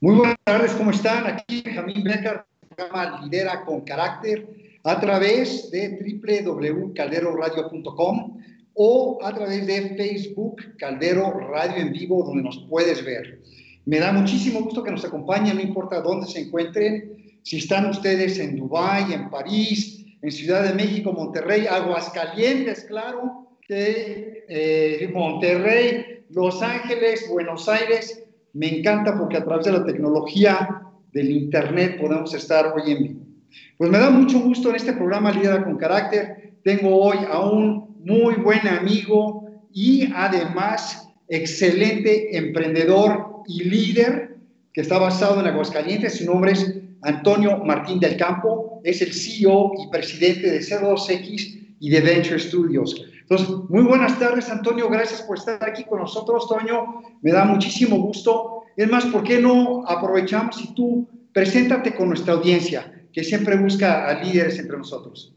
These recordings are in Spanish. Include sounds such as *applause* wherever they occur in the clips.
Muy buenas tardes, ¿cómo están? Aquí Benjamín Becker, programa Lidera con Carácter, a través de www.calderoradio.com o a través de Facebook Caldero Radio en Vivo, donde nos puedes ver. Me da muchísimo gusto que nos acompañen, no importa dónde se encuentren, si están ustedes en Dubái, en París, en Ciudad de México, Monterrey, Aguascalientes, claro, eh, Monterrey, Los Ángeles, Buenos Aires. Me encanta porque a través de la tecnología del Internet podemos estar hoy en vivo. Pues me da mucho gusto en este programa Líder con Carácter. Tengo hoy a un muy buen amigo y además excelente emprendedor y líder que está basado en Aguascalientes. Su nombre es Antonio Martín del Campo. Es el CEO y presidente de C2X y de Venture Studios. Entonces, muy buenas tardes, Antonio. Gracias por estar aquí con nosotros, Toño. Me da muchísimo gusto. Es más, ¿por qué no aprovechamos y tú preséntate con nuestra audiencia, que siempre busca a líderes entre nosotros?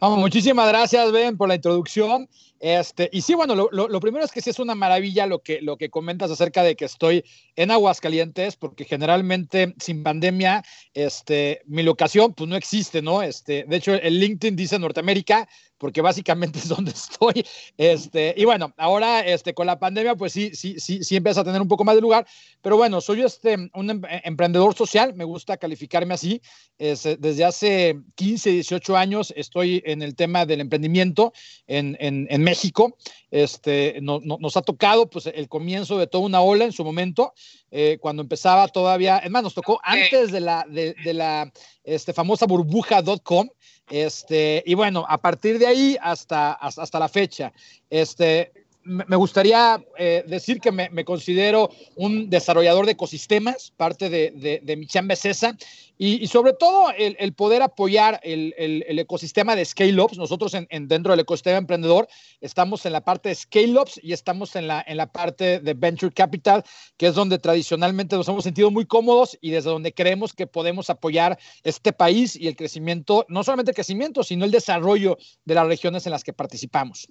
Vamos, muchísimas gracias, Ben, por la introducción. Este, y sí, bueno, lo, lo, primero es que sí es una maravilla lo que, lo que comentas acerca de que estoy en Aguascalientes, porque generalmente sin pandemia, este, mi locación pues no existe, ¿no? Este, de hecho, el LinkedIn dice Norteamérica, porque básicamente *laughs* es donde estoy. Este, y bueno, ahora este, con la pandemia, pues sí, sí, sí, sí empieza a tener un poco más de lugar. Pero bueno, soy este, un em, emprendedor social, me gusta calificarme así. desde hace 15, 18 años estoy en el tema del emprendimiento en, en, en México. Este, no, nos ha tocado pues, el comienzo de toda una ola en su momento, eh, cuando empezaba todavía, es más, nos tocó antes de la, de, de la este, famosa burbuja.com. Este, y bueno, a partir de ahí hasta, hasta la fecha, este, me gustaría eh, decir que me, considero un desarrollador de ecosistemas, parte de, de, esa, y, sobre todo el, poder apoyar el, ecosistema de Scale-Ups. Nosotros en, dentro del ecosistema emprendedor estamos en la parte de Scale-Ups y estamos en la, en la parte de Venture Capital, que es donde tradicionalmente nos hemos sentido muy cómodos y desde donde creemos que podemos apoyar este país y el crecimiento, no solamente el crecimiento, sino el desarrollo de las regiones en las que participamos.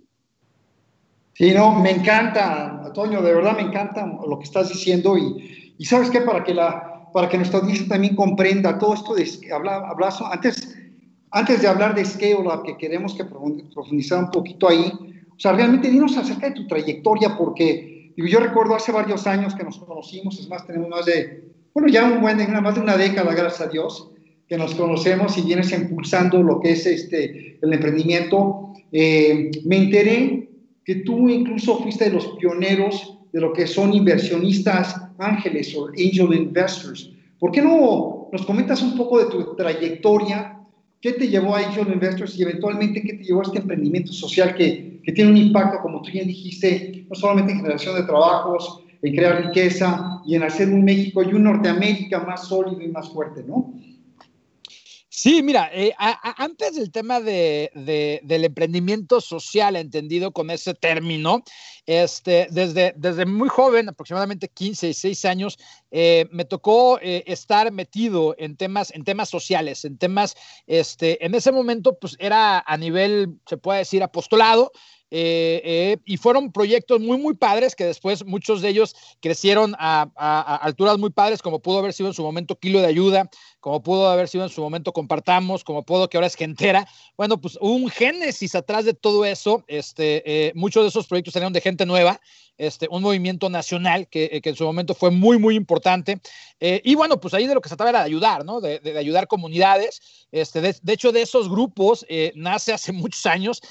Sí, no, me encanta, Antonio, de verdad me encanta lo que estás diciendo y, y sabes qué, para que, la, para que nuestra audiencia también comprenda todo esto de hablar, antes, antes de hablar de Scale que queremos que profundizar un poquito ahí, o sea, realmente dinos acerca de tu trayectoria, porque yo recuerdo hace varios años que nos conocimos, es más, tenemos más de, bueno, ya un buen, más de una década, gracias a Dios, que nos conocemos y vienes impulsando lo que es este, el emprendimiento. Eh, me enteré que tú incluso fuiste de los pioneros de lo que son inversionistas ángeles o angel investors. ¿Por qué no nos comentas un poco de tu trayectoria? ¿Qué te llevó a Angel Investors y eventualmente qué te llevó a este emprendimiento social que, que tiene un impacto, como tú bien dijiste, no solamente en generación de trabajos, en crear riqueza y en hacer un México y un Norteamérica más sólido y más fuerte, ¿no? Sí, mira, eh, antes del tema de, del emprendimiento social, entendido con ese término, este, desde, desde muy joven, aproximadamente 15, 16 años, eh, me tocó eh, estar metido en temas, en temas sociales, en temas, este, en ese momento, pues era a nivel, se puede decir, apostolado, eh, eh, y fueron proyectos muy, muy padres que después muchos de ellos crecieron a, alturas muy padres, como pudo haber sido en su momento Kilo de Ayuda, como pudo haber sido en su momento Compartamos, como pudo que ahora es Gentera. Bueno, pues un génesis atrás de todo eso. Este, eh, muchos de esos proyectos salieron de gente nueva este, un movimiento nacional que, eh, que, en su momento fue muy, muy importante. Eh, y bueno, pues ahí de lo que se trataba era de ayudar, ¿no? De, de, ayudar comunidades. Este, de, de, hecho, de esos grupos eh, nace hace muchos años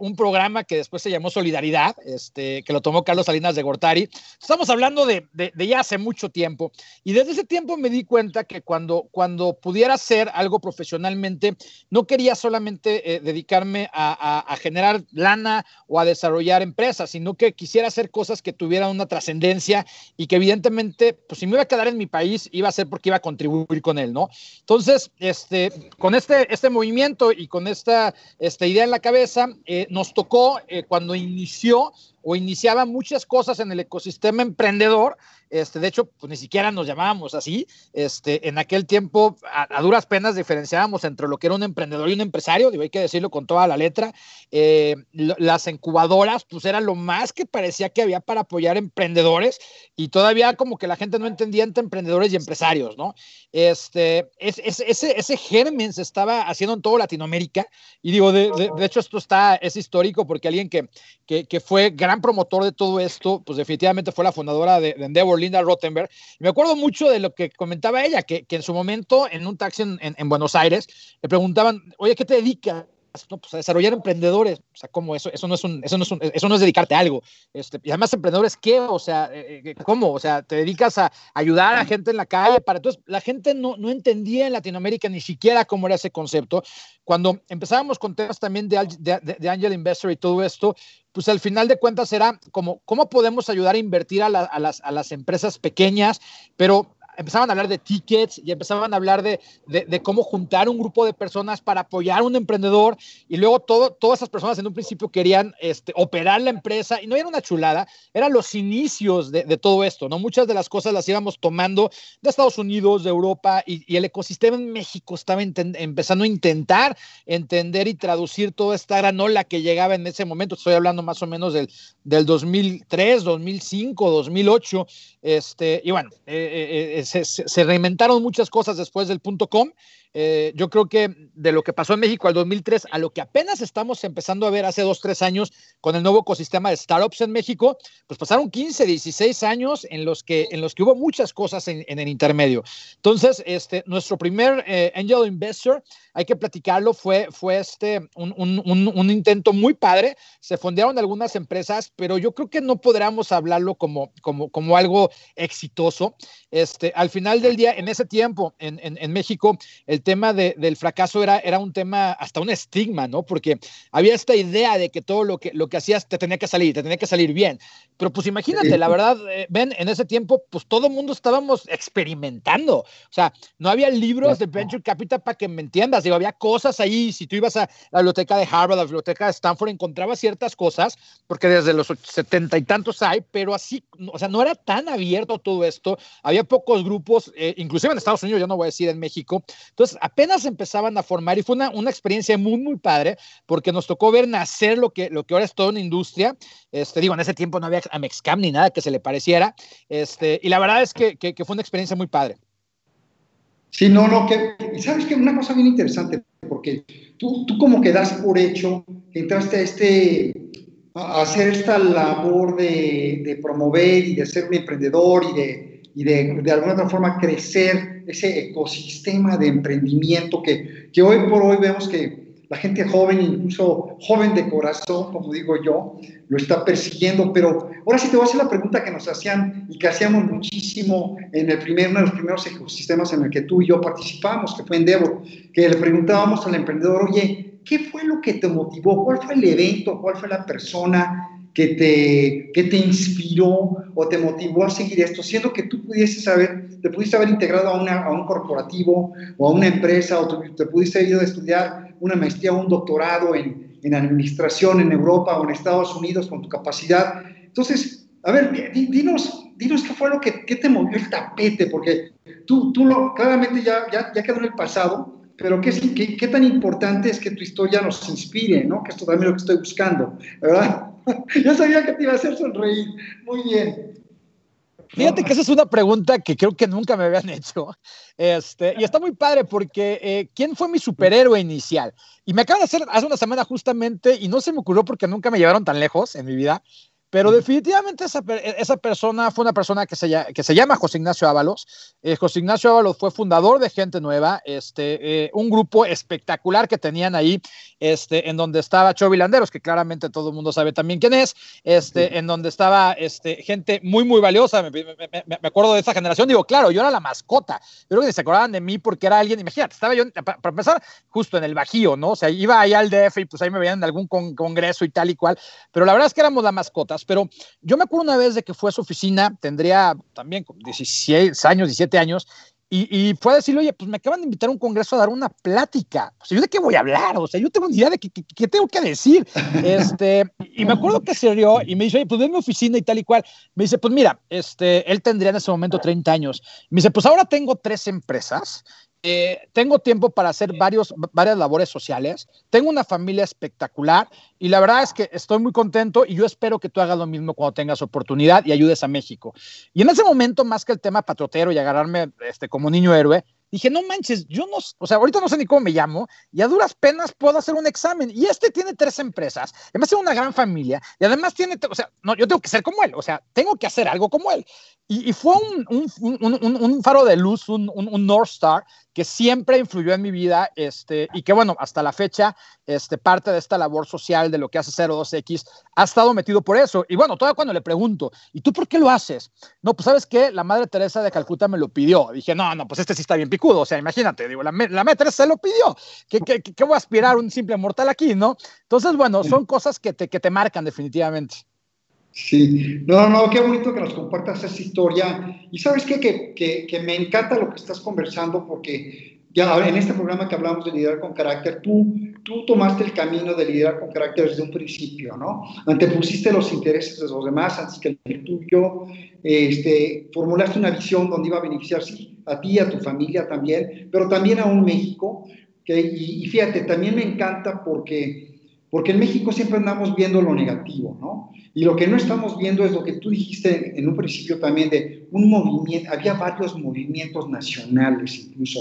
un programa que después se llamó Solidaridad, este, que lo tomó Carlos Salinas de Gortari. Estamos hablando de, ya hace mucho tiempo. Y desde ese tiempo me di cuenta que cuando, cuando pudiera hacer algo profesionalmente, no quería solamente dedicarme a, a, generar lana o a desarrollar empresas, sino que quisiera hacer cosas que tuvieran una trascendencia y que evidentemente, pues si me iba a quedar en mi país, iba a ser porque iba a contribuir con él, ¿no? Entonces, este, con este, este movimiento y con esta, esta idea en la cabeza, eh, nos tocó eh, cuando inició o iniciaba muchas cosas en el ecosistema emprendedor. Este, de hecho, pues ni siquiera nos llamábamos así. Este, en aquel tiempo, a, duras penas diferenciábamos entre lo que era un emprendedor y un empresario, digo, hay que decirlo con toda la letra. Eh, las incubadoras, pues era lo más que parecía que había para apoyar emprendedores y todavía como que la gente no entendía entre emprendedores y empresarios, ¿no? Este, ese, ese germen se estaba haciendo en toda Latinoamérica y digo, de, de, hecho esto está, es histórico porque alguien que, que, que, fue gran promotor de todo esto, pues definitivamente fue la fundadora de, de Endeavor, Linda Rottenberg. Me acuerdo mucho de lo que comentaba ella, que, que en su momento en un taxi en, en Buenos Aires le preguntaban, oye, ¿qué te dedicas? No, pues desarrollar emprendedores, o sea, ¿cómo eso? Eso no es, un, eso no es, un, eso no es dedicarte a algo. Este, y además, emprendedores, ¿qué? O sea, eh, eh, ¿cómo? O sea, te dedicas a ayudar a gente en la calle para... Entonces, la gente no, no entendía en Latinoamérica ni siquiera cómo era ese concepto. Cuando empezábamos con temas también de, de, Angel Investor y todo esto, pues al final de cuentas era como, ¿cómo podemos ayudar a invertir a, las, a las empresas pequeñas, pero empezaban a hablar de tickets y empezaban a hablar de, de, cómo juntar un grupo de personas para apoyar a un emprendedor y luego todo, todas esas personas en un principio querían este, operar la empresa y no era una chulada, eran los inicios de, de, todo esto, ¿no? Muchas de las cosas las íbamos tomando de Estados Unidos, de Europa y, y el ecosistema en México estaba empezando a intentar entender y traducir toda esta gran ola que llegaba en ese momento, estoy hablando más o menos del, del 2003, 2005, 2008, este, y bueno, eh, eh, se, reinventaron muchas cosas después del punto com eh, yo creo que de lo que pasó en México al 2003 a lo que apenas estamos empezando a ver hace dos, tres años con el nuevo ecosistema de startups en México, pues pasaron 15, 16 años en los que, en los que hubo muchas cosas en, en el intermedio. Entonces, este, nuestro primer eh, angel investor, hay que platicarlo, fue, fue este, un, un, intento muy padre. Se fundaron algunas empresas, pero yo creo que no podríamos hablarlo como, como, como algo exitoso. Este, al final del día, en ese tiempo, en, en, en México, el el tema de, del fracaso era, era un tema, hasta un estigma, ¿no? Porque había esta idea de que todo lo que, lo que hacías te tenía que salir, te tenía que salir bien. Pero pues imagínate, la verdad, eh, ven, en ese tiempo, pues todo el mundo estábamos experimentando. O sea, no había libros de Venture Capital para que me entiendas. Digo, había cosas ahí. Si tú ibas a la biblioteca de Harvard, la biblioteca de Stanford, encontrabas ciertas cosas, porque desde los setenta y tantos hay, pero así, o sea, no era tan abierto todo esto. Había pocos grupos, eh, inclusive en Estados Unidos, yo no voy a decir en México. Entonces, apenas empezaban a formar y fue una, una, experiencia muy, muy padre porque nos tocó ver nacer lo que, lo que ahora es toda una industria. Este, digo, en ese tiempo no había Amexcam ni nada que se le pareciera. Este, y la verdad es que, que, que fue una experiencia muy padre. Sí, no, no, que, sabes que una cosa bien interesante, porque tú, tú como que das por hecho entraste a este, a hacer esta labor de, de promover y de ser un emprendedor y de, y de, de, alguna otra forma crecer ese ecosistema de emprendimiento que, que hoy por hoy vemos que la gente joven, incluso joven de corazón, como digo yo, lo está persiguiendo. Pero ahora sí te voy a hacer la pregunta que nos hacían y que hacíamos muchísimo en el primer, uno de los primeros ecosistemas en el que tú y yo participamos, que fue en Devo, que le preguntábamos al emprendedor, oye, ¿qué fue lo que te motivó? ¿Cuál fue el evento? ¿Cuál fue la persona? Que te, que te inspiró o te motivó a seguir esto, siendo que tú pudieses haber, te pudiste haber integrado a, una, a un corporativo o a una empresa o te, te pudiste haber ido a estudiar una maestría o un doctorado en, en administración en Europa o en Estados Unidos con tu capacidad. Entonces, a ver, dinos, dinos qué fue lo que, qué te movió el tapete, porque tú, tú lo, claramente ya, ya, ya quedó en el pasado, pero qué, qué, qué, tan importante es que tu historia nos inspire, ¿no? Que esto también es lo que estoy buscando, ¿verdad? *laughs* Yo sabía que te iba a hacer sonreír. Muy bien. Fíjate que esa es una pregunta que creo que nunca me habían hecho. Este, y está muy padre porque eh, ¿quién fue mi superhéroe inicial? Y me acaban de hacer hace una semana justamente, y no se me ocurrió porque nunca me llevaron tan lejos en mi vida, pero definitivamente esa, esa, persona fue una persona que se, que se llama José Ignacio Ábalos. Eh, José Ignacio Ábalos fue fundador de Gente Nueva, este, eh, un grupo espectacular que tenían ahí, este, en donde estaba Chovy Landeros, que claramente todo el mundo sabe también quién es, este, en donde estaba este, gente muy, muy valiosa. Me, me, me, acuerdo de esa generación. Digo, claro, yo era la mascota. Yo creo que se acordaban de mí porque era alguien, imagínate, estaba yo, para, para empezar, justo en el Bajío, ¿no? O sea, iba ahí al DF y pues ahí me veían en algún con, congreso y tal y cual, pero la verdad es que éramos la mascota pero yo me acuerdo una vez de que fue a su oficina, tendría también 16 años, 17 años, y, fue a decirle, oye, pues me acaban de invitar a un congreso a dar una plática. O sea, ¿yo de qué voy a hablar? O sea, yo tengo ni idea de qué, tengo que decir. *laughs* Este, y me acuerdo que se rió y me dice, oye, pues ven mi oficina y tal y cual. Me dice, pues mira, este, él tendría en ese momento 30 años. Me dice, pues ahora tengo tres empresas eh, tengo tiempo para hacer varios, varias labores sociales, tengo una familia espectacular y la verdad es que estoy muy contento y yo espero que tú hagas lo mismo cuando tengas oportunidad y ayudes a México. Y en ese momento, más que el tema patrotero y agarrarme este, como niño héroe, dije, no manches, yo no, o sea, ahorita no sé ni cómo me llamo y a duras penas puedo hacer un examen. Y este tiene tres empresas, además tiene una gran familia y además tiene, o sea, no, yo tengo que ser como él, o sea, tengo que hacer algo como él. Y, fue un, un, un, faro de luz, un, North Star que siempre influyó en mi vida este, y que bueno, hasta la fecha, este, parte de esta labor social de lo que hace 02X ha estado metido por eso. Y bueno, todavía cuando le pregunto, ¿y tú por qué lo haces? No, pues sabes qué, la Madre Teresa de Calcuta me lo pidió. Dije, no, no, pues este sí está bien picudo. O sea, imagínate, digo, la, la Madre Teresa se lo pidió. ¿Qué, qué, qué voy a aspirar un simple mortal aquí, no? Entonces, bueno, son cosas que te, que te marcan definitivamente. Sí, no, no, qué bonito que nos compartas esa historia. Y sabes qué, que, que, que, me encanta lo que estás conversando porque ya en este programa que hablamos de liderar con carácter, tú, tú tomaste el camino de liderar con carácter desde un principio, ¿no? Antepusiste los intereses de los demás antes que el tuyo, este, formulaste una visión donde iba a beneficiar sí, a ti, a tu familia también, pero también a un México. Y, y fíjate, también me encanta porque porque en México siempre andamos viendo lo negativo, ¿no? Y lo que no estamos viendo es lo que tú dijiste en un principio también de un movimiento, había varios movimientos nacionales incluso.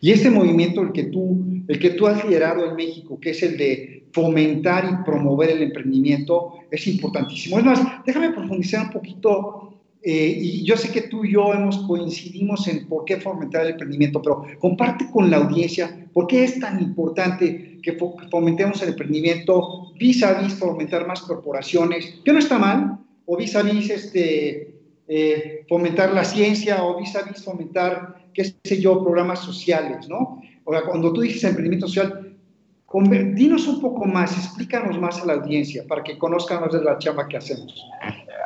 Y este movimiento, el que tú, el que tú has liderado en México, que es el de fomentar y promover el emprendimiento, es importantísimo. Es más, déjame profundizar un poquito eh, y yo sé que tú y yo hemos coincidimos en por qué fomentar el emprendimiento, pero comparte con la audiencia por qué es tan importante que fomentemos el emprendimiento vis a vis fomentar más corporaciones, que no está mal, o vis a vis este, eh, fomentar la ciencia, o vis a vis fomentar, qué sé yo, programas sociales, ¿no? O sea, cuando tú dices emprendimiento social, dinos un poco más, explícanos más a la audiencia para que conozcan más de la chamba que hacemos.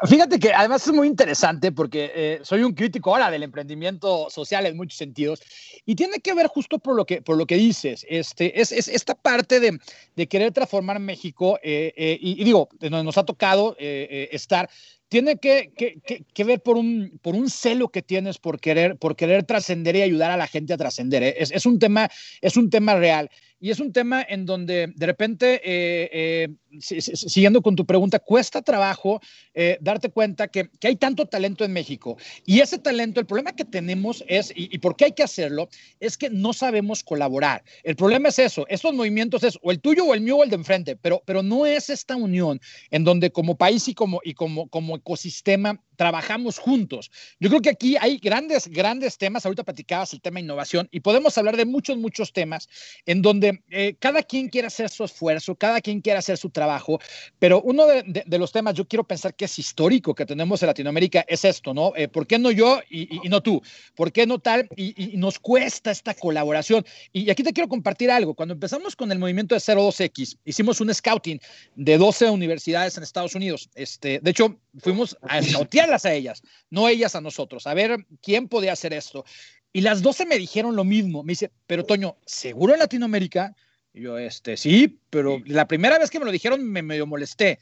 Fíjate que además es muy interesante porque eh, soy un crítico ahora del emprendimiento social en muchos sentidos y tiene que ver justo por lo que, por lo que dices. Este, es, es esta parte de, de, querer transformar México eh, eh, y, digo, nos ha tocado estar tiene que, que, que, ver por un, por un celo que tienes por querer, por querer trascender y ayudar a la gente a trascender. Es, es, un tema, es un tema real. Y es un tema en donde de repente, eh, eh, siguiendo con tu pregunta, cuesta trabajo eh, darte cuenta que, que, hay tanto talento en México. Y ese talento, el problema que tenemos es, y, por qué hay que hacerlo, es que no sabemos colaborar. El problema es eso, estos movimientos es o el tuyo o el mío o el de enfrente, pero, pero no es esta unión en donde como país y como, y como, como ecosistema trabajamos juntos. Yo creo que aquí hay grandes, grandes temas. Ahorita platicabas el tema innovación y podemos hablar de muchos, muchos temas en donde eh, cada quien quiere hacer su esfuerzo, cada quien quiere hacer su trabajo, pero uno de, los temas, yo quiero pensar que es histórico que tenemos en Latinoamérica, es esto, ¿no? Eh, ¿Por qué no yo y, no tú? ¿Por qué no tal? Y, nos cuesta esta colaboración. Y, aquí te quiero compartir algo. Cuando empezamos con el movimiento de 02X, hicimos un scouting de 12 universidades en Estados Unidos. Este, de hecho, fuimos a scoutear a ellas, no ellas a nosotros, a ver quién podía hacer esto. Y las 12 me dijeron lo mismo. Me dice, pero Toño, ¿seguro en Latinoamérica? Y yo, este, sí, pero la primera vez que me lo dijeron me medio molesté.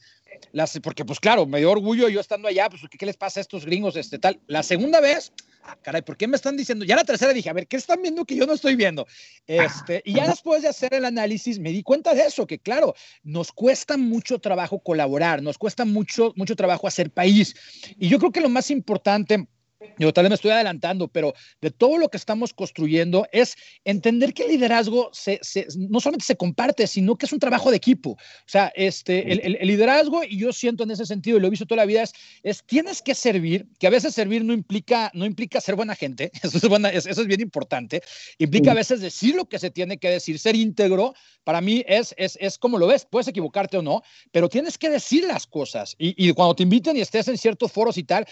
Las, porque, pues claro, me dio orgullo yo estando allá, pues, ¿qué, les pasa a estos gringos? Este, tal. La segunda vez, ah, caray, ¿por qué me están diciendo? Ya la tercera dije, a ver, ¿qué están viendo que yo no estoy viendo? Este, y ya después de hacer el análisis me di cuenta de eso, que claro, nos cuesta mucho trabajo colaborar, nos cuesta mucho, mucho trabajo hacer país. Y yo creo que lo más importante yo tal vez me estoy adelantando, pero de todo lo que estamos construyendo es entender que el liderazgo se, no solamente se comparte, sino que es un trabajo de equipo. O sea, este, el, liderazgo, y yo siento en ese sentido, y lo he visto toda la vida, es, es, tienes que servir, que a veces servir no implica, no implica ser buena gente, *laughs* eso es, buena, eso es bien importante, implica a veces decir lo que se tiene que decir, ser íntegro, para mí es, es, es como lo ves, puedes equivocarte o no, pero tienes que decir las cosas. Y, y cuando te inviten y estés en ciertos foros y tal,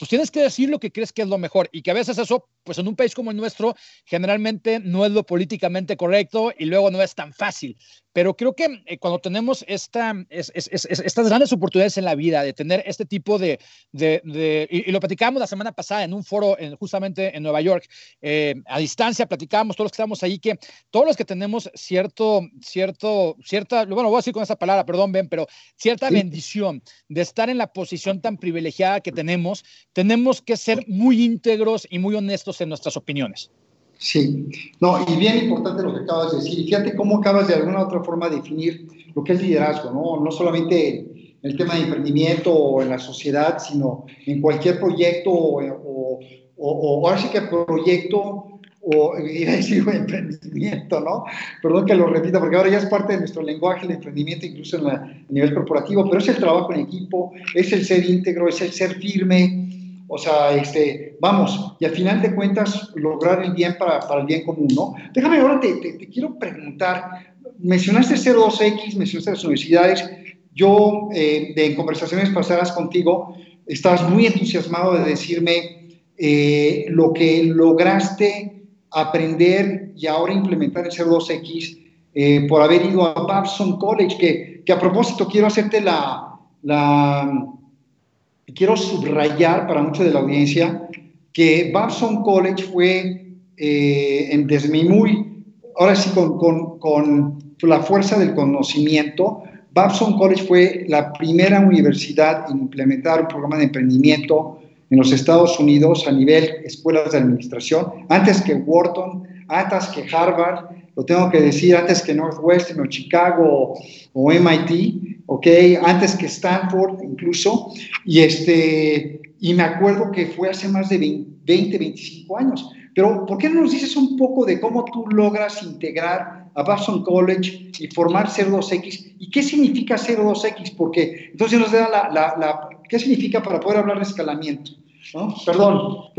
pues tienes que decir lo que crees que es lo mejor y que a veces eso, pues en un país como el nuestro, generalmente no es lo políticamente correcto y luego no es tan fácil. Pero creo que eh, cuando tenemos esta, estas grandes oportunidades en la vida de tener este tipo de, de, y, lo platicábamos la semana pasada en un foro en, justamente en Nueva York, eh, a distancia platicábamos todos los que estamos ahí, que todos los que tenemos cierto, cierto, cierta, bueno, voy a decir con esa palabra, perdón, Ben, pero cierta bendición de estar en la posición tan privilegiada que tenemos, tenemos que ser muy íntegros y muy honestos en nuestras opiniones. Sí, no, y bien importante lo que acabas de decir. Fíjate cómo acabas de alguna otra forma definir lo que es liderazgo, ¿no? No solamente en el tema de emprendimiento o en la sociedad, sino en cualquier proyecto o, o, o, ahora sí que proyecto o iba a decir *laughs* emprendimiento, ¿no? Perdón que lo repita, porque ahora ya es parte de nuestro lenguaje el emprendimiento, incluso en a nivel corporativo, pero es el trabajo en equipo, es el ser íntegro, es el ser firme, o sea, este, vamos, y al final de cuentas lograr el bien para, para el bien común, ¿no? Déjame ahora, te, te, quiero preguntar, mencionaste 02X, mencionaste las universidades, yo eh, en conversaciones pasadas contigo, estabas muy entusiasmado de decirme eh, lo que lograste aprender y ahora implementar en 02X eh, por haber ido a Babson College, que, que a propósito quiero hacerte la, la quiero subrayar para mucha de la audiencia que Babson College fue, eh, en, desde ahora sí con, con, con, la fuerza del conocimiento, Babson College fue la primera universidad en implementar un programa de emprendimiento en los Estados Unidos a nivel escuelas de administración, antes que Wharton, antes que Harvard, lo tengo que decir, antes que Northwestern o Chicago o MIT, ¿ok? Antes que Stanford incluso. Y, este, y me acuerdo que fue hace más de 20, 25 años. Pero, ¿por qué no nos dices un poco de cómo tú logras integrar a Babson College y formar 02X? ¿Y qué significa 02X? Porque entonces nos da la, la, la ¿qué significa para poder hablar de escalamiento? ¿No? Perdón,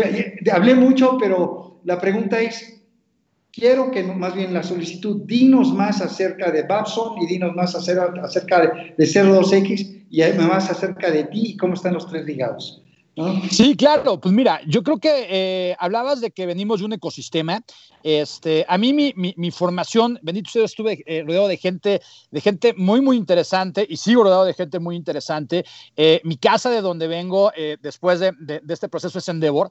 hablé mucho, pero la pregunta es, quiero que más bien la solicitud, dinos más acerca de Babson y dinos más acerca de, de 02X y más acerca de ti y cómo están los tres ligados. Sí, claro, pues mira, yo creo que eh, hablabas de que venimos de un ecosistema. Este, a mí mi, mi, formación, bendito sea, estuve eh, rodeado de gente, de gente muy, muy interesante y sigo rodeado de gente muy interesante. Eh, mi casa de donde vengo después de, de, de, este proceso es Endeavor,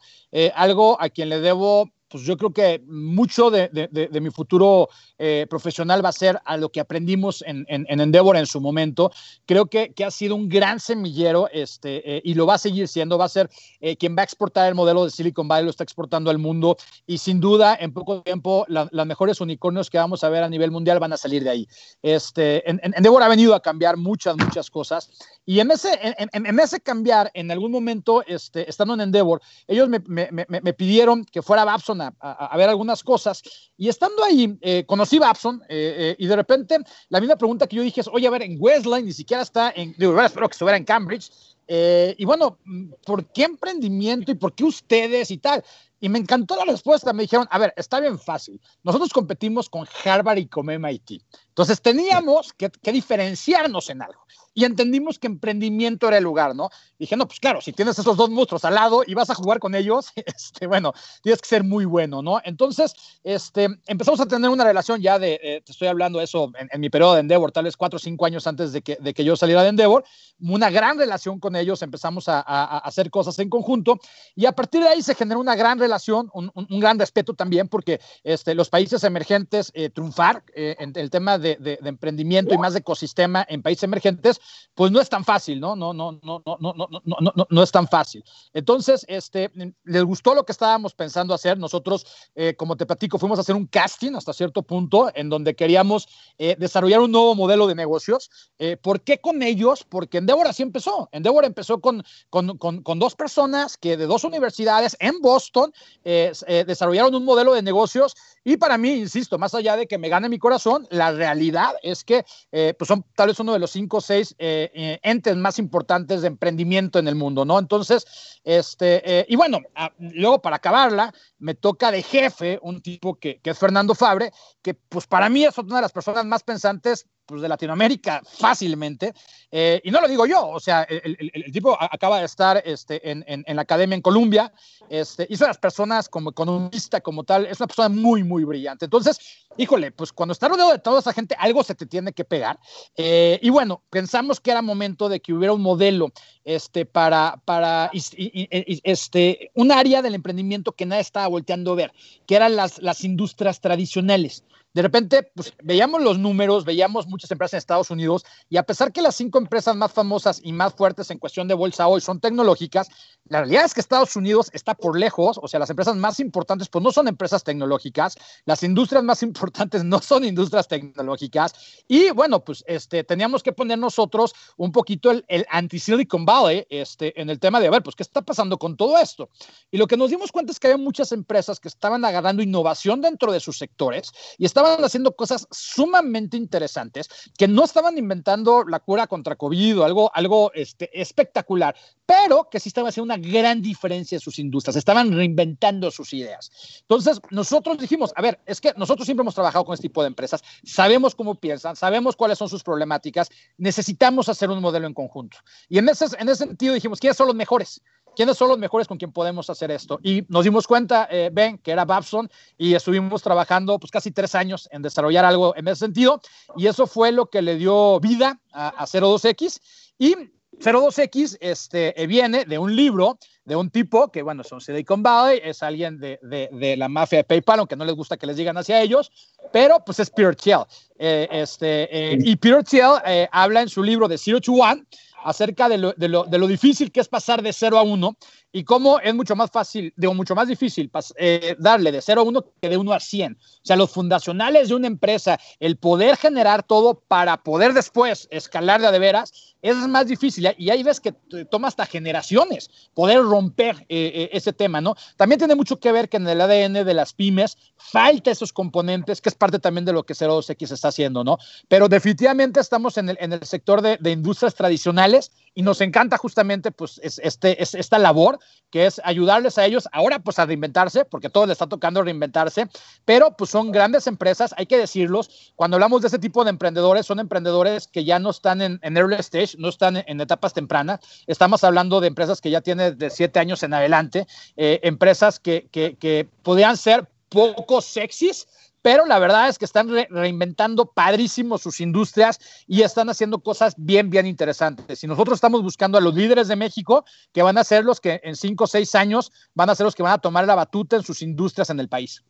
algo a quien le debo pues yo creo que mucho de, de, mi futuro eh, profesional va a ser a lo que aprendimos en, en, en Endeavor en su momento. Creo que, que ha sido un gran semillero este, eh, y lo va a seguir siendo. Va a ser eh, quien va a exportar el modelo de Silicon Valley, lo está exportando al mundo y sin duda en poco tiempo las mejores unicornios que vamos a ver a nivel mundial van a salir de ahí. Este, en, Endeavor ha venido a cambiar muchas, muchas cosas y en ese, en, ese cambiar, en algún momento, este, estando en Endeavor, ellos me, me, me, me pidieron que fuera Babson a, ver algunas cosas. Y estando ahí, eh, conocí Babson eh, eh, y de repente la misma pregunta que yo dije es, oye, a ver, en Westline ni siquiera está en, digo, espero que estuviera en Cambridge. y bueno, ¿por qué emprendimiento y por qué ustedes y tal? Y me encantó la respuesta. Me dijeron, a ver, está bien fácil. Nosotros competimos con Harvard y con MIT. Entonces teníamos que, que diferenciarnos en algo y entendimos que emprendimiento era el lugar, ¿no? dije, no, pues claro, si tienes esos dos monstruos al lado y vas a jugar con ellos, *laughs* este, bueno, tienes que ser muy bueno, ¿no? Entonces, este, empezamos a tener una relación ya de, eh, te estoy hablando eso en, mi periodo de Endeavor, tal vez cuatro o cinco años antes de que, de que yo saliera de Endeavor, una gran relación con ellos, empezamos a, a, hacer cosas en conjunto y a partir de ahí se generó una gran relación, un, un, gran respeto también, porque este, los países emergentes, eh, triunfar eh, en el tema de, de, de emprendimiento y más de ecosistema en países emergentes, pues no es tan fácil, ¿no? No, no, no, no, no, no, no, no, no es tan fácil. Entonces, este, les gustó lo que estábamos pensando hacer. Nosotros, eh, como te platico, fuimos a hacer un casting hasta cierto punto en donde queríamos eh, desarrollar un nuevo modelo de negocios. Eh, ¿Por qué con ellos? Porque Endeavor así empezó. Endeavor empezó con, con, con, con dos personas que de dos universidades en Boston desarrollaron un modelo de negocios y para mí, insisto, más allá de que me gane mi corazón, la realidad es que pues son tal vez uno de los cinco o seis entes más importantes de emprendimiento en el mundo, ¿no? Entonces, este, eh, y bueno, ah, luego para acabarla, me toca de jefe un tipo que, que es Fernando Fabre, que pues para mí es una de las personas más pensantes pues, de Latinoamérica fácilmente. Eh, y no lo digo yo, o sea, el, tipo acaba de estar este, en, en, la academia en Colombia, este, hizo las personas como economista, como tal, es una persona muy, muy brillante. Entonces, híjole, pues cuando está rodeado de toda esa gente, algo se te tiene que pegar. Eh, y bueno, pensamos que era momento de que hubiera un modelo este, para, para este, un área del emprendimiento que nadie estaba volteando a ver, que eran las, las industrias tradicionales de repente, pues veíamos los números, veíamos muchas empresas en Estados Unidos y a pesar que las cinco empresas más famosas y más fuertes en cuestión de bolsa hoy son tecnológicas, la realidad es que Estados Unidos está por lejos, o sea, las empresas más importantes pues no son empresas tecnológicas, las industrias más *laughs* importantes no son industrias tecnológicas y bueno, pues este, teníamos que poner nosotros un poquito el, el anti-Silicon Valley este, en el tema de, a ver, pues qué está pasando con todo esto. Y lo que nos dimos cuenta es que había muchas empresas que estaban agarrando innovación dentro de sus sectores y estaban estaban haciendo cosas sumamente interesantes, que no estaban inventando la cura contra COVID o algo, algo este, espectacular, pero que sí estaban haciendo una gran diferencia en sus industrias, estaban reinventando sus ideas. Entonces, nosotros dijimos, a ver, es que nosotros siempre hemos trabajado con este tipo de empresas, sabemos cómo piensan, sabemos cuáles son sus problemáticas, necesitamos hacer un modelo en conjunto. Y en ese, en ese sentido dijimos, ¿quiénes son los mejores? ¿Quiénes son los mejores con quien podemos hacer esto? Y nos dimos cuenta, eh, Ben, que era Babson, y estuvimos trabajando pues casi tres años en desarrollar algo en ese sentido, y eso fue lo que le dio vida a, a 02X. Y 02X este, eh, viene de un libro de un tipo que, bueno, son Silicon Valley, es alguien de, de, la mafia de PayPal, aunque no les gusta que les digan hacia ellos, pero pues es Peter Thiel. Eh, este, y Peter Thiel habla en su libro de Zero to One, acerca de lo, de, lo, de lo, difícil que es pasar de 0 a 1 y cómo es mucho más fácil, digo, mucho más difícil eh, darle de 0 a 1 que de 1 a 100. O sea, los fundacionales de una empresa, el poder generar todo para poder después escalar de a de veras, es más difícil. Y ahí ves que toma hasta generaciones poder romper eh, eh, ese tema, ¿no? También tiene mucho que ver que en el ADN de las pymes falta esos componentes, que es parte también de lo que 02X está haciendo, ¿no? Pero definitivamente estamos en el, en el sector de, de industrias tradicionales y nos encanta justamente pues este, es, esta labor que es ayudarles a ellos ahora pues a reinventarse, porque todo les está tocando reinventarse, pero pues son grandes empresas, hay que decirlos, cuando hablamos de ese tipo de emprendedores, son emprendedores que ya no están en, early stage, no están en, etapas tempranas, estamos hablando de empresas que ya tienen de siete años en adelante, eh, empresas que, que, que podrían ser poco sexys, pero la verdad es que están reinventando padrísimo sus industrias y están haciendo cosas bien, bien interesantes. Y nosotros estamos buscando a los líderes de México que van a ser los que en cinco o seis años van a ser los que van a tomar la batuta en sus industrias en el país.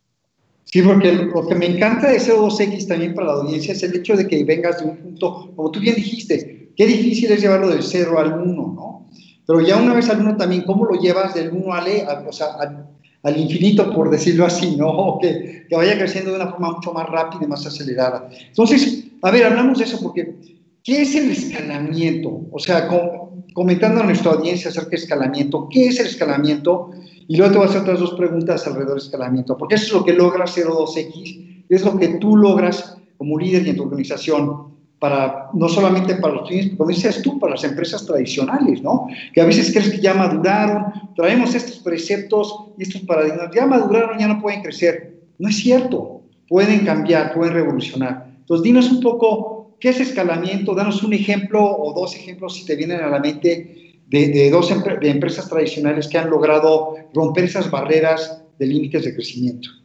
Sí, porque lo que me encanta de ese 2X también para la audiencia es el hecho de que vengas de un punto, como tú bien dijiste, qué difícil es llevarlo del 0 al 1, ¿no? Pero ya una vez al 1 también, ¿cómo lo llevas del 1 al, o sea, al, al infinito, por decirlo así, ¿no? *laughs* Que, que, vaya creciendo de una forma mucho más rápida y más acelerada. Entonces, a ver, hablamos de eso porque, ¿qué es el escalamiento? O sea, comentando a nuestra audiencia acerca del escalamiento, ¿qué es el escalamiento? Y luego te voy a hacer otras dos preguntas alrededor del escalamiento, porque eso es lo que logra 02X, es lo que tú logras como líder y en tu organización para, no solamente para los clientes, como dices tú, para las empresas tradicionales, ¿no? Que a veces crees que ya maduraron, traemos estos preceptos y estos paradigmas, ya maduraron, ya no pueden crecer. No es cierto, pueden cambiar, pueden revolucionar. Entonces, dinos un poco, ¿qué es escalamiento? Danos un ejemplo o dos ejemplos si te vienen a la mente de, de dos de empresas tradicionales que han logrado romper esas barreras de límites de crecimiento.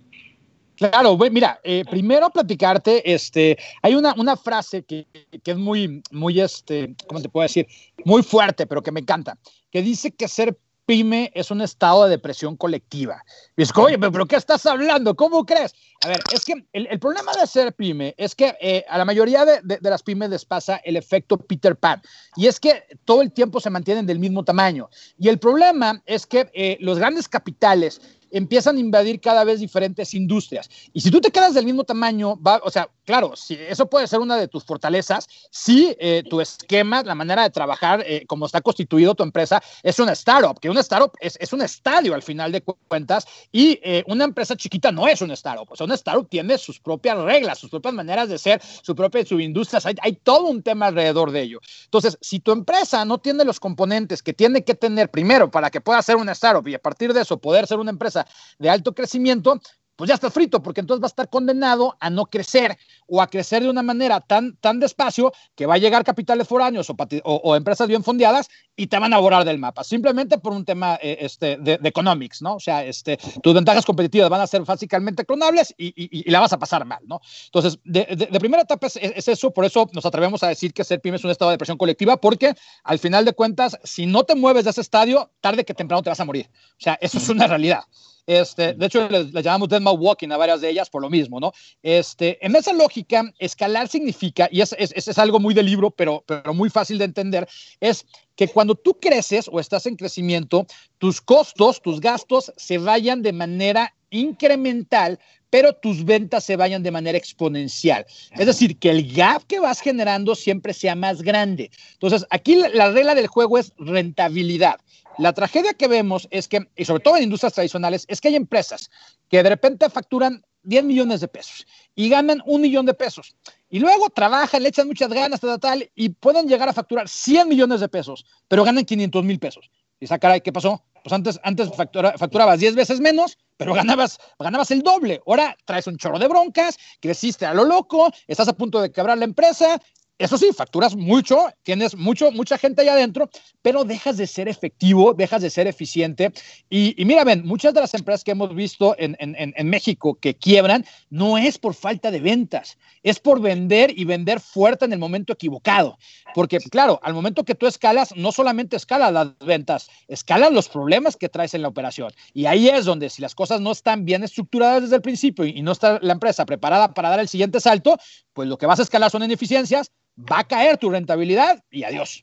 Claro, mira, eh, primero platicarte, este, hay una, una frase que, que, es muy, muy, este, ¿cómo te puedo decir? Muy fuerte, pero que me encanta, que dice que ser pyme es un estado de depresión colectiva. Y es oye, pero, ¿qué estás hablando? ¿Cómo crees? A ver, es que el, el problema de ser pyme es que eh, a la mayoría de, de, las pymes les pasa el efecto Peter Pan. Y es que todo el tiempo se mantienen del mismo tamaño. Y el problema es que eh, los grandes capitales empiezan a invadir cada vez diferentes industrias. Y si tú te quedas del mismo tamaño, va, o sea, claro, si eso puede ser una de tus fortalezas. Si eh, tu esquema, la manera de trabajar, eh, como está constituido tu empresa, es una startup, que una startup es, es un estadio al final de cuentas y eh, una empresa chiquita no es una startup. O sea, una startup tiene sus propias reglas, sus propias maneras de ser, su propia subindustria. Hay, hay todo un tema alrededor de ello. Entonces, si tu empresa no tiene los componentes que tiene que tener primero para que pueda ser una startup y a partir de eso poder ser una empresa de alto crecimiento, pues ya está frito, porque entonces va a estar condenado a no crecer o a crecer de una manera tan, tan despacio que va a llegar capitales foráneos o, empresas bien fondeadas y te van a borrar del mapa, simplemente por un tema eh, este, de, economics, ¿no? O sea, este, tus ventajas competitivas van a ser fácilmente clonables y, la vas a pasar mal, ¿no? Entonces, de, de primera etapa es, es, eso, por eso nos atrevemos a decir que ser pyme es un estado de presión colectiva, porque al final de cuentas, si no te mueves de ese estadio, tarde que temprano te vas a morir. O sea, eso es una realidad. Este, de hecho, le, llamamos Dead Walking a varias de ellas por lo mismo, ¿no? Este, en esa lógica, escalar significa, y es, es, es algo muy de libro, pero, pero muy fácil de entender, es que cuando tú creces o estás en crecimiento, tus costos, tus gastos se vayan de manera incremental, pero tus ventas se vayan de manera exponencial. Es decir, que el gap que vas generando siempre sea más grande. Entonces, aquí la regla del juego es rentabilidad. La tragedia que vemos es que, y sobre todo en industrias tradicionales, es que hay empresas que de repente facturan 10 millones de pesos y ganan un millón de pesos. Y luego trabajan, le echan muchas ganas, tal, tal, y pueden llegar a facturar 100 millones de pesos, pero ganan 500 mil pesos. Y esa cara, ¿qué pasó? Pues antes, antes facturabas 10 veces menos, pero ganabas, ganabas el doble. Ahora traes un chorro de broncas, creciste a lo loco, estás a punto de quebrar la empresa eso sí, facturas mucho, tienes mucho, mucha gente allá adentro, pero dejas de ser efectivo, dejas de ser eficiente. Y, mira, ven, muchas de las empresas que hemos visto en, en, México que quiebran no es por falta de ventas, es por vender y vender fuerte en el momento equivocado. Porque, claro, al momento que tú escalas, no solamente escalas las ventas, escalas los problemas que traes en la operación. Y ahí es donde, si las cosas no están bien estructuradas desde el principio y no está la empresa preparada para dar el siguiente salto, pues lo que vas a escalar son ineficiencias va a caer tu rentabilidad y adiós.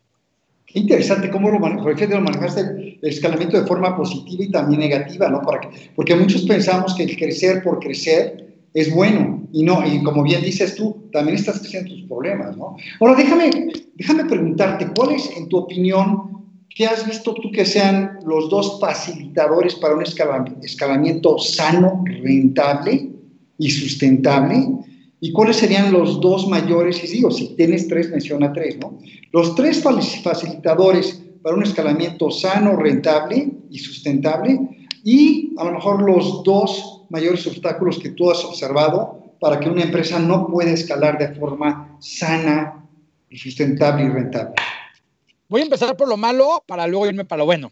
Qué interesante cómo lo, manejaste el, escalamiento de forma positiva y también negativa, ¿no? Para porque muchos pensamos que el crecer por crecer es bueno y no, y como bien dices tú, también estás creciendo tus problemas, ¿no? Ahora, déjame, déjame preguntarte, ¿cuál es, en tu opinión, qué has visto tú que sean los dos facilitadores para un escalamiento sano, rentable y sustentable? ¿Y cuáles serían los dos mayores? Y digo, si tienes tres, menciona tres, ¿no? Los tres facilitadores para un escalamiento sano, rentable y sustentable, y a lo mejor los dos mayores obstáculos que tú has observado para que una empresa no pueda escalar de forma sana, sustentable y rentable. Voy a empezar por lo malo para luego irme para lo bueno.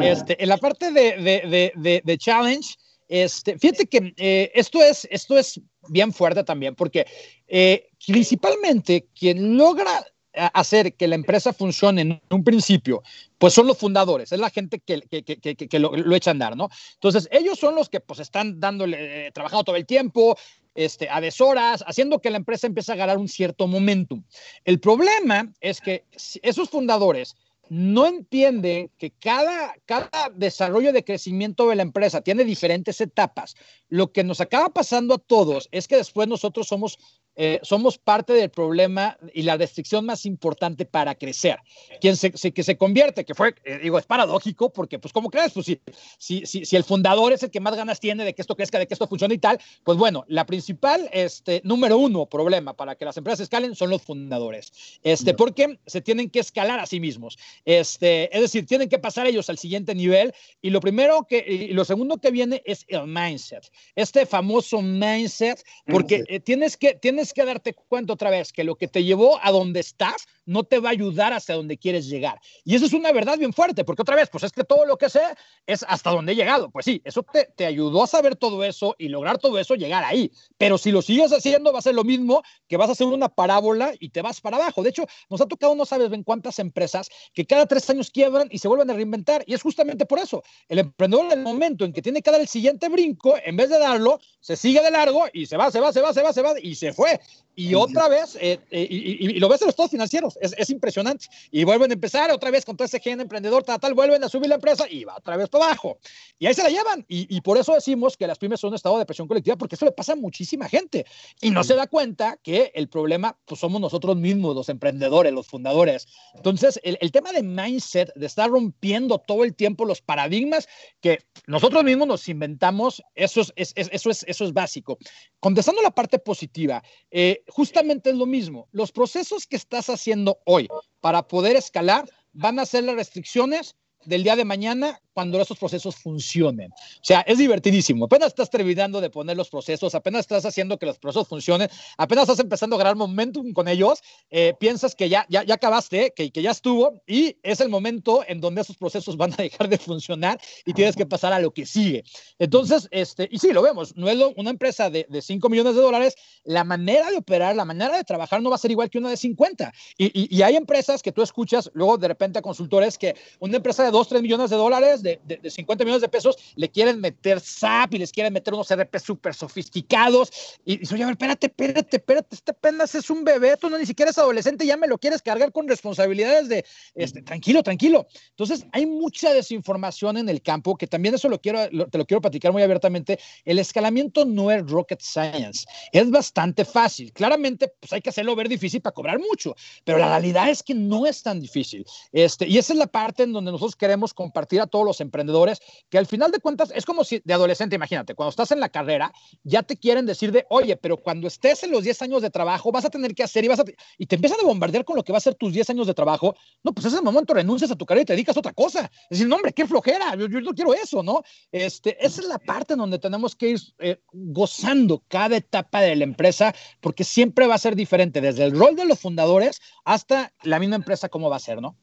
Este, en la parte de, de, de challenge, este, fíjate que eh, esto, es, esto es bien fuerte también, porque eh, principalmente quien logra hacer que la empresa funcione en un principio, pues son los fundadores, es la gente que, que, que, lo, echa a andar, ¿no? Entonces, ellos son los que pues están dándole, eh, trabajando todo el tiempo, este, a deshoras, haciendo que la empresa empiece a ganar un cierto momentum. El problema es que esos fundadores no entiende que cada, cada desarrollo de crecimiento de la empresa tiene diferentes etapas. Lo que nos acaba pasando a todos es que después nosotros somos eh, somos parte del problema y la restricción más importante para crecer. Quien se, que se convierte, que fue, eh, digo, es paradójico, porque, pues, ¿cómo crees? Pues, si, si, si, si, el fundador es el que más ganas tiene de que esto crezca, de que esto funcione y tal, pues bueno, la principal, este, número uno, problema para que las empresas escalen son los fundadores, este, porque se tienen que escalar a sí mismos. Este, es decir, tienen que pasar ellos al siguiente nivel y lo primero que, y lo segundo que viene es el mindset, este famoso mindset, porque eh, tienes que, tienes que darte cuenta otra vez que lo que te llevó a donde estás no te va a ayudar hasta donde quieres llegar. Y eso es una verdad bien fuerte, porque otra vez, pues es que todo lo que sé es hasta donde he llegado. Pues sí, eso te, te ayudó a saber todo eso y lograr todo eso, llegar ahí. Pero si lo sigues haciendo, va a ser lo mismo que vas a hacer una parábola y te vas para abajo. De hecho, nos ha tocado, no sabes ven cuántas empresas que cada tres años quiebran y se vuelven a reinventar. Y es justamente por eso. El emprendedor en el momento en que tiene que dar el siguiente brinco, en vez de darlo, se sigue de largo y se va, se va, se va, se va, se va y se fue. Y otra vez, eh, eh, y, lo ves en los estados financieros, es, impresionante. Y vuelven a empezar otra vez con todo ese gen emprendedor, tal, tal, vuelven a subir la empresa y va otra vez para abajo. Y ahí se la llevan. Y, por eso decimos que las pymes son un estado de presión colectiva, porque eso le pasa a muchísima gente. Y no se da cuenta que el problema pues, somos nosotros mismos, los emprendedores, los fundadores. Entonces, el, el tema de mindset, de estar rompiendo todo el tiempo los paradigmas que nosotros mismos nos inventamos, eso es, eso es, eso es básico. Contestando la parte positiva, eh, justamente es lo mismo. Los procesos que estás haciendo hoy para poder escalar van a ser las restricciones del día de mañana cuando esos procesos funcionen. O sea, es divertidísimo. Apenas estás terminando de poner los procesos, apenas estás haciendo que los procesos funcionen, apenas estás empezando a ganar momentum con ellos, eh, piensas que ya, ya, ya acabaste, que, que ya estuvo, y es el momento en donde esos procesos *laughs* van a dejar de funcionar y tienes que pasar a lo que sigue. Entonces, este, y sí, lo vemos, no es una empresa de, de 5 millones de dólares, la manera de operar, la manera de trabajar no va a ser igual que una de 50. Y, y, y hay empresas que tú escuchas luego de repente a consultores que una empresa de 2, 3 millones de dólares de, 50 millones de pesos, le quieren meter SAP y les quieren meter unos RP súper sofisticados. Y dice, oye, a ver, espérate, espérate, espérate, este apenas es un bebé, tú no ni siquiera es adolescente, ya me lo quieres cargar con responsabilidades de, este, tranquilo, tranquilo. Entonces, hay mucha desinformación en el campo, que también eso lo quiero, te lo quiero platicar muy abiertamente. El escalamiento no es rocket science, es bastante fácil. Claramente, pues hay que hacerlo ver difícil para cobrar mucho, pero la realidad es que no es tan difícil. Este, y esa es la parte en donde nosotros queremos compartir a todos los emprendedores, que al final de cuentas es como si de adolescente, imagínate, cuando estás en la carrera, ya te quieren decir de, oye, pero cuando estés en los 10 años de trabajo, vas a tener que hacer y vas a... Y te empiezan a bombardear con lo que va a ser tus 10 años de trabajo. No, pues ese momento renuncias a tu carrera y te dedicas a otra cosa. Es decir, no, hombre, qué flojera, yo, no quiero eso, ¿no? Este, esa es la parte en donde tenemos que ir eh, gozando cada etapa de la empresa, porque siempre va a ser diferente, desde el rol de los fundadores hasta la misma empresa, cómo va a ser, ¿no?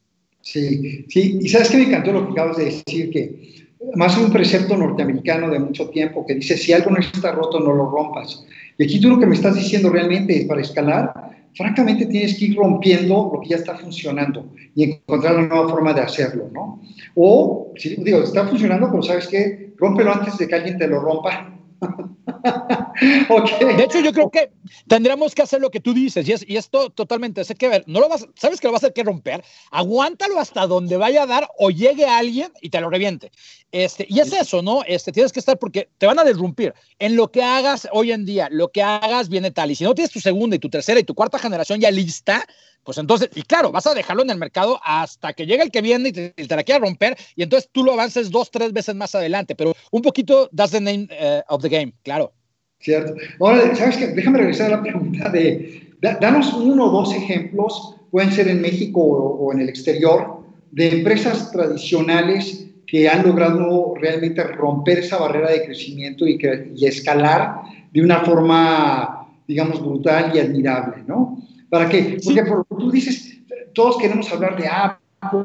Sí, sí, y sabes que me encantó lo que acabas de decir, que más un precepto norteamericano de mucho tiempo que dice, si algo no está roto, no lo rompas. Y aquí tú lo que me estás diciendo realmente es para escalar, francamente tienes que ir rompiendo lo que ya está funcionando y encontrar una nueva forma de hacerlo, ¿no? O, si, digo, está funcionando, pero ¿sabes qué? Rómpelo antes de que alguien te lo rompa *laughs* okay. De hecho, yo creo que tendremos que hacer lo que tú dices, y, es, y esto totalmente, sé que ver, no lo vas, sabes que lo vas a tener que romper, aguántalo hasta donde vaya a dar o llegue alguien y te lo reviente. Este, y es eso, ¿no? Este, tienes que estar porque te van a derrumpir. En lo que hagas hoy en día, lo que hagas viene tal, y si no tienes tu segunda y tu tercera y tu cuarta generación ya lista, pues entonces, y claro, vas a dejarlo en el mercado hasta que llegue el que viene y te, la quiera romper, y entonces tú lo avances dos, tres veces más adelante, pero un poquito, that's the name eh, of the game, claro. Cierto. Ahora, ¿sabes qué? Déjame regresar a la pregunta de, danos uno o dos ejemplos, pueden ser en México o, en el exterior, de empresas tradicionales que han logrado realmente romper esa barrera de crecimiento y, y escalar de una forma, digamos, brutal y admirable, ¿no? ¿Para qué? Porque tú dices, todos queremos hablar de Apple,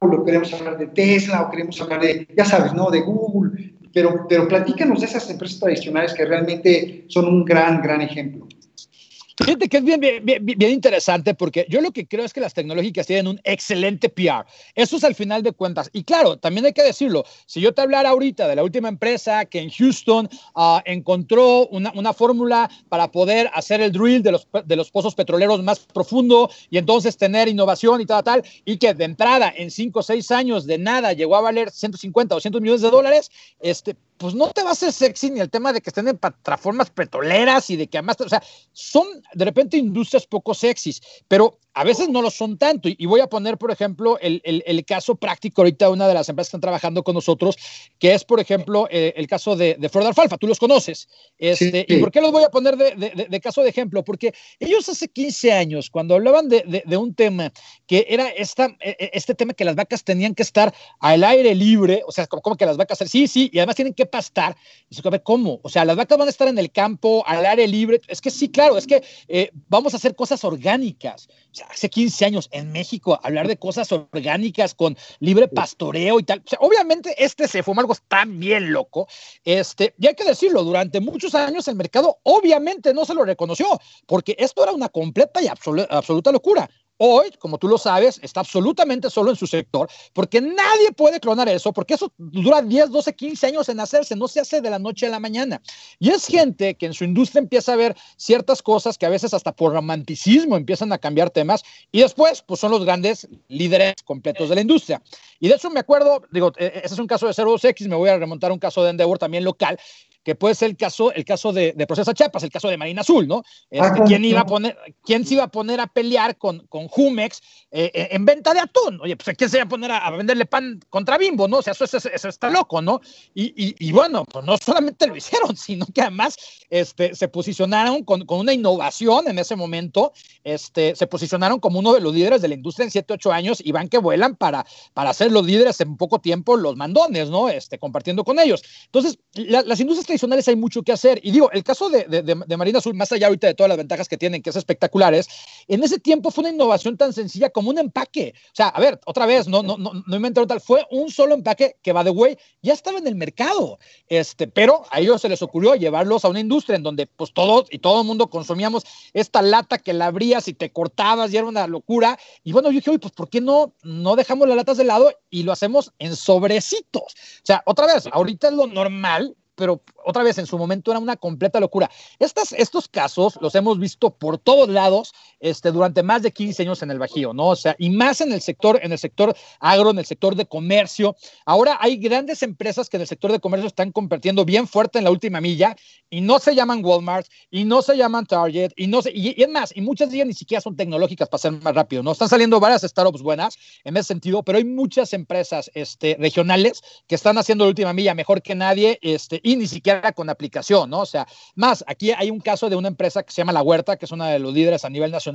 o queremos hablar de Tesla, o queremos hablar de, ya sabes, ¿no? De Google, pero, pero platícanos de esas empresas tradicionales que realmente son un gran, gran ejemplo. Fíjate que es bien, bien, bien, interesante porque yo lo que creo es que las tecnológicas tienen un excelente PR. Eso es al final de cuentas. Y claro, también hay que decirlo, si yo te hablara ahorita de la última empresa que en Houston uh, encontró una, una, fórmula para poder hacer el drill de los, de los pozos petroleros más profundo y entonces tener innovación y tal, tal, y que de entrada en 5 o 6 años de nada llegó a valer 150 o 200 millones de dólares, este, pues no te va a hacer sexy ni el tema de que estén en plataformas petroleras y de que además, o sea, son de repente industrias poco sexys, pero a veces no lo son tanto. Y, voy a poner, por ejemplo, el, el, caso práctico ahorita de una de las empresas que están trabajando con nosotros, que es, por ejemplo, eh, el caso de, de Flor de Alfalfa. Tú los conoces. Este, ¿Y por qué los voy a poner de, de, de, caso de ejemplo? Porque ellos hace 15 años, cuando hablaban de, un tema que era esta, e, e, este tema que las vacas tenían que estar al aire libre, o sea, como, como que las vacas, sí, sí, y además tienen que pastar. Y se ver, ¿cómo? O sea, las vacas van a estar en el campo, al aire libre. Es que sí, claro, es que eh, vamos a hacer cosas orgánicas hace 15 años en México, hablar de cosas orgánicas con libre pastoreo y tal. obviamente este se fue algo tan bien loco. Este, y hay que decirlo, durante muchos años el mercado obviamente no se lo reconoció, porque esto era una completa y absoluta locura. Hoy, como tú lo sabes, está absolutamente solo en su sector, porque nadie puede clonar eso, porque eso dura 10, 12, 15 años en hacerse, no se hace de la noche a la mañana. Y es gente que en su industria empieza a ver ciertas cosas que a veces hasta por romanticismo empiezan a cambiar temas, y después, pues son los grandes líderes completos de la industria. Y de eso me acuerdo, digo, e, e, ese es un caso de 02X, me voy a remontar un caso de Endeavor también local, que puede ser el caso, el caso de, de Procesa Chiapas, el caso de Marina Azul, ¿no? Este, ¿quién, iba a poner, ¿Quién se iba a poner a pelear con, con Jumex eh, eh, en venta de atún? Oye, pues ¿quién se iba a poner a, venderle pan contra Bimbo, no? O sea, eso, eso, está loco, ¿no? Y, y, y, bueno, pues no solamente lo *laughs* hicieron, sino que además este, se posicionaron con, con, una innovación en ese momento, este, se posicionaron como uno de los líderes de la industria en 7, 8 años y van que vuelan para, para ser los líderes en poco tiempo, los mandones, ¿no? Este, compartiendo con ellos. Entonces, las industrias tradicionales hay mucho que hacer. Y digo, el caso de, de, Marina Azul, más allá ahorita de todas las ventajas que tienen, que es espectaculares, en ese tiempo fue una innovación tan sencilla como un empaque. O sea, a ver, otra vez, no, no, no, no inventaron tal, fue un solo empaque que, va de way, ya estaba en el mercado. Este, pero a ellos se les ocurrió llevarlos a una industria en donde pues todos y todo el mundo consumíamos esta lata que la abrías y te cortabas y era una locura. Y bueno, yo dije, oye, pues ¿por qué no, no dejamos las latas de lado y lo hacemos en sobrecitos? O sea, otra vez, ahorita es lo normal pero otra vez en su momento era una completa locura. Estos casos los hemos visto por todos lados este, durante más de 15 años en el Bajío, ¿no? O sea, y más en el sector, en el sector agro, en el sector de comercio. Ahora hay grandes empresas que en el sector de comercio están convirtiendo bien fuerte en la última milla y no se llaman Walmart y no se llaman Target y no se, y, es más, y muchas de ellas ni siquiera son tecnológicas para ser más rápido, ¿no? Están saliendo varias startups buenas en ese sentido, pero hay muchas empresas este, regionales que están haciendo la última milla mejor que nadie este, y ni siquiera con aplicación, ¿no? O sea, más, aquí hay un caso de una empresa que se llama La Huerta, que es una de los líderes a nivel nacional,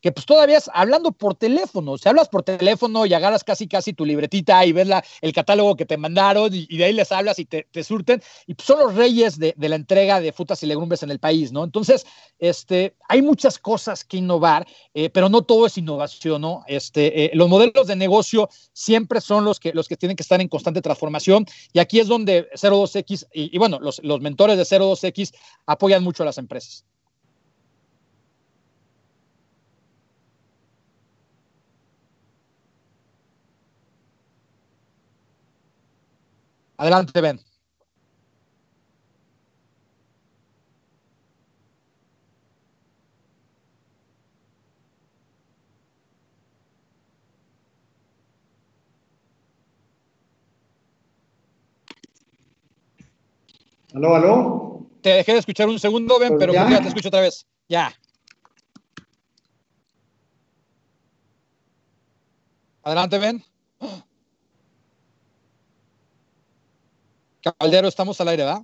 que pues todavía es hablando por teléfono, o sea, hablas por teléfono y agarras casi casi tu libretita y ves la, el catálogo que te mandaron y, de ahí les hablas y te, te surten, y pues son los reyes de, de, la entrega de frutas y legumbres en el país, ¿no? Entonces, este, hay muchas cosas que innovar, eh, pero no todo es innovación, ¿no? Este, eh, los modelos de negocio siempre son los que, los que tienen que estar en constante transformación y aquí es donde 02X y, y bueno, los, los mentores de 02X apoyan mucho a las empresas. Adelante, Ben. Aló, aló. Te dejé de escuchar un segundo, Ben, pues pero ya. te escucho otra vez. Ya. Adelante, Ben. Caldero, estamos al aire, ¿verdad?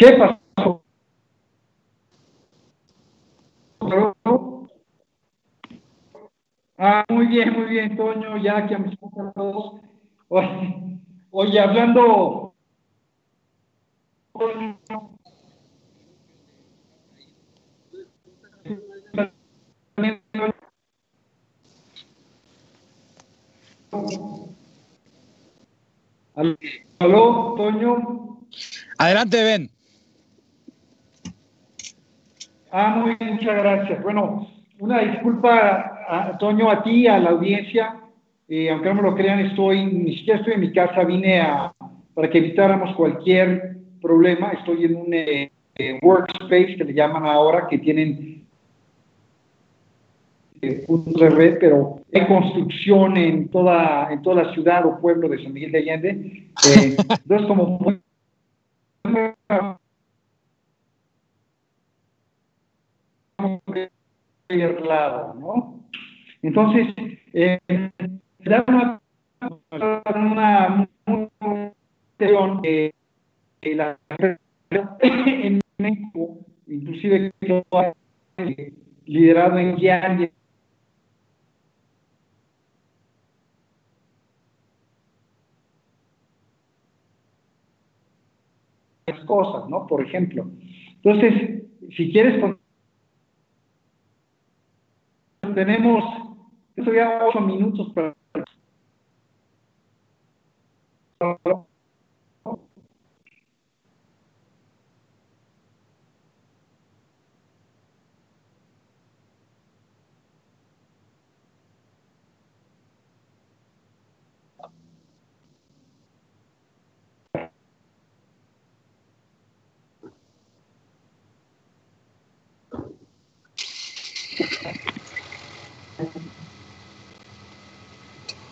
¿Qué pasó? Ah, muy bien, muy bien, Toño, ya que a mis todos. Oye, oye, hablando. ¿Aló, Toño? Adelante, Ben. Ah, muy bien, muchas gracias. Bueno, una disculpa, a, Toño, a ti, a la audiencia. Eh, aunque no me lo crean, estoy, ni siquiera estoy en mi casa, vine a, para que evitáramos cualquier problema. Estoy en un eh, eh, workspace que le llaman ahora, que tienen puntos de red, pero hay construcción en toda, en toda la ciudad o pueblo de San Miguel de Allende. *laughs* entonces, como lado, ¿no? Entonces, eh, una, una eh, la en México, inclusive liderado en Guián cosas, ¿no? Por ejemplo. Entonces, si quieres, tenemos, ya ocho minutos para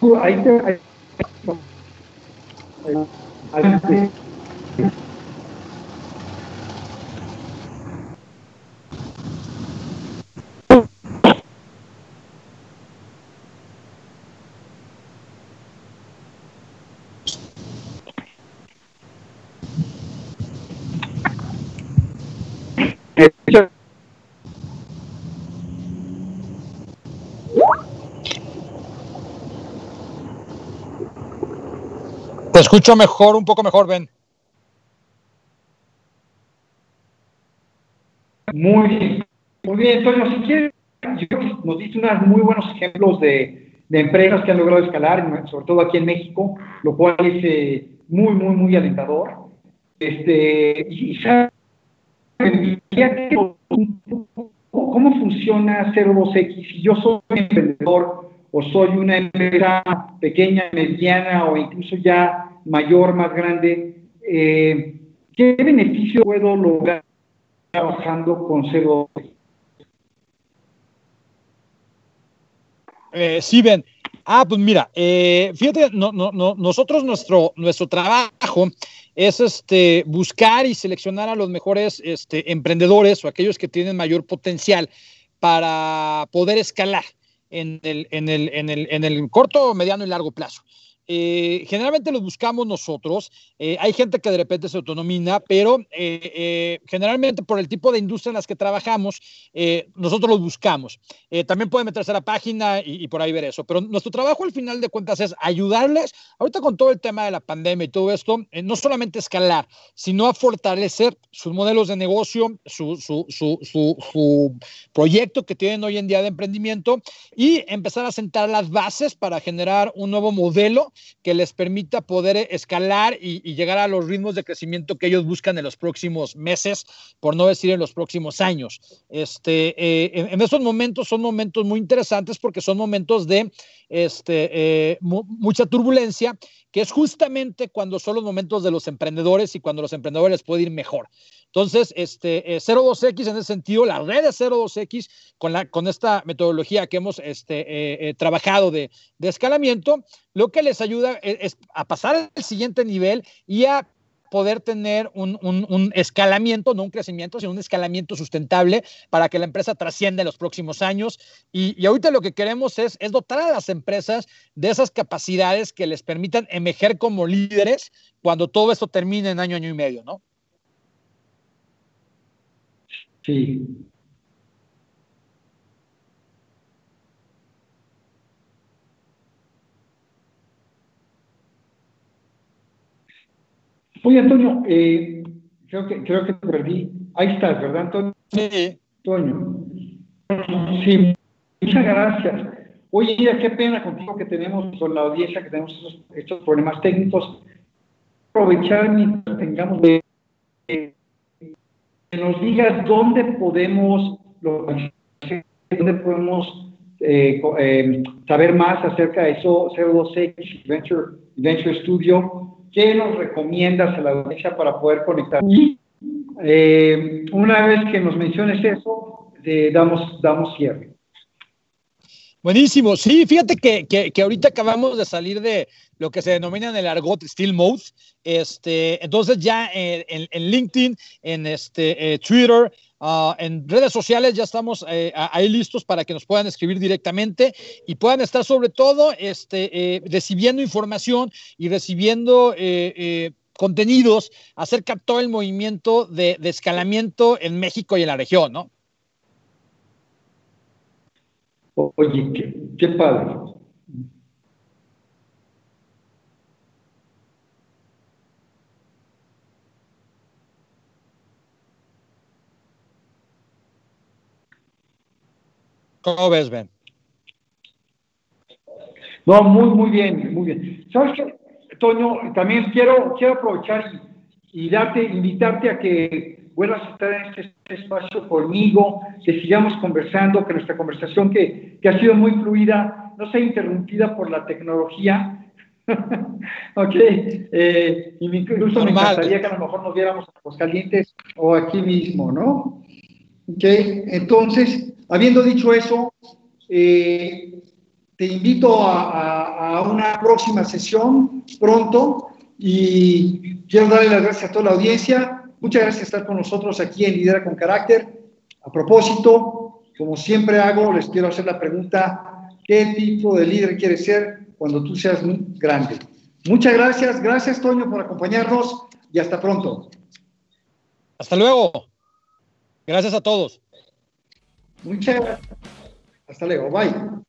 So I can. I, I, I, I, I, I, I, I Escucho mejor, un poco mejor, Ben. Muy bien, muy bien, Antonio. Si quieres, nos diste unos muy buenos ejemplos de, empresas que han logrado escalar, sobre todo aquí en México, lo cual es eh, muy, muy, muy alentador. Este, y, ¿Cómo funciona 02X? Si yo soy un emprendedor o soy una empresa pequeña, mediana o incluso ya mayor, más grande, eh, ¿qué beneficio puedo lograr trabajando con CO2? Eh, sí, Ben. Ah, pues mira, eh, fíjate, no, no, nosotros nuestro, nuestro trabajo es este, buscar y seleccionar a los mejores este, emprendedores o aquellos que tienen mayor potencial para poder escalar en el, en el, en el, en el corto, mediano y largo plazo. Eh, generalmente los buscamos nosotros. Eh, hay gente que de repente se autonomina, pero eh, generalmente por el tipo de industria en las que trabajamos, nosotros los buscamos. también pueden meterse a la página y, y, por ahí ver eso. Pero nuestro trabajo al final de cuentas es ayudarles, ahorita con todo el tema de la pandemia y todo esto, no solamente escalar, sino a fortalecer sus modelos de negocio, su, su, su, su proyecto que tienen hoy en día de emprendimiento y empezar a sentar las bases para generar un nuevo modelo que les permita poder escalar y, llegar a los ritmos de crecimiento que ellos buscan en los próximos meses, por no decir en los próximos años. Este, eh, en, esos momentos son momentos muy interesantes porque son momentos de este, eh, mucha turbulencia, que es justamente cuando son los momentos de los emprendedores y cuando los emprendedores pueden ir mejor. Entonces, este, 02X eh, en ese sentido, la red de 02X con, la, con esta metodología que hemos este, eh, eh, trabajado de, de, escalamiento, lo que les ayuda es, a pasar al siguiente nivel y a poder tener un, un, escalamiento, no un crecimiento, sino un escalamiento sustentable para que la empresa trascienda en los próximos años. Y, y, ahorita lo que queremos es, es dotar a las empresas de esas capacidades que les permitan emerger como líderes cuando todo esto termine en año, año y medio, ¿no? Sí. Oye, Antonio, eh, creo, que, creo que perdí. Ahí estás, ¿verdad, Antonio? Sí. Antonio. Sí, muchas gracias. Oye, mira, qué pena contigo que tenemos con la audiencia, que tenemos estos, problemas técnicos. Aprovechar mientras tengamos de que nos digas dónde podemos, dónde podemos eh, eh, saber más acerca de eso, 02X Venture, Venture Studio, ¿qué nos recomiendas a la audiencia para poder conectar? Y eh, una vez que nos menciones eso, damos, damos cierre. Buenísimo. Sí, fíjate que, que, ahorita acabamos de salir de lo que se denomina en el argot Steel Mode. Este, entonces ya en, en, LinkedIn, en este, eh, Twitter, uh, en redes sociales ya estamos eh, ahí listos para que nos puedan escribir directamente y puedan estar sobre todo este, eh, recibiendo información y recibiendo contenidos acerca de todo el movimiento de, de, escalamiento en México y en la región, ¿no? Oye, qué padre. ¿Cómo ves, Ben? No, muy, muy bien, muy bien. ¿Sabes qué, Toño? También quiero, quiero aprovechar y, darte, invitarte a que vuelvas a estar en este, espacio conmigo, que sigamos conversando, que nuestra conversación, que, que ha sido muy fluida, no sea interrumpida por la tecnología. *laughs* ok, eh, incluso me encantaría que a lo mejor nos viéramos a los calientes o aquí mismo, ¿no? Ok, entonces, habiendo dicho eso, eh, te invito a, una próxima sesión pronto y quiero darle las gracias a toda la audiencia. Muchas gracias por estar con nosotros aquí en Lidera con Carácter. A propósito, como siempre hago, les quiero hacer la pregunta, ¿qué tipo de líder quieres ser cuando tú seas muy grande? Muchas gracias, gracias Toño por acompañarnos y hasta pronto. Hasta luego. Gracias a todos. Muchas gracias. Hasta luego. Bye.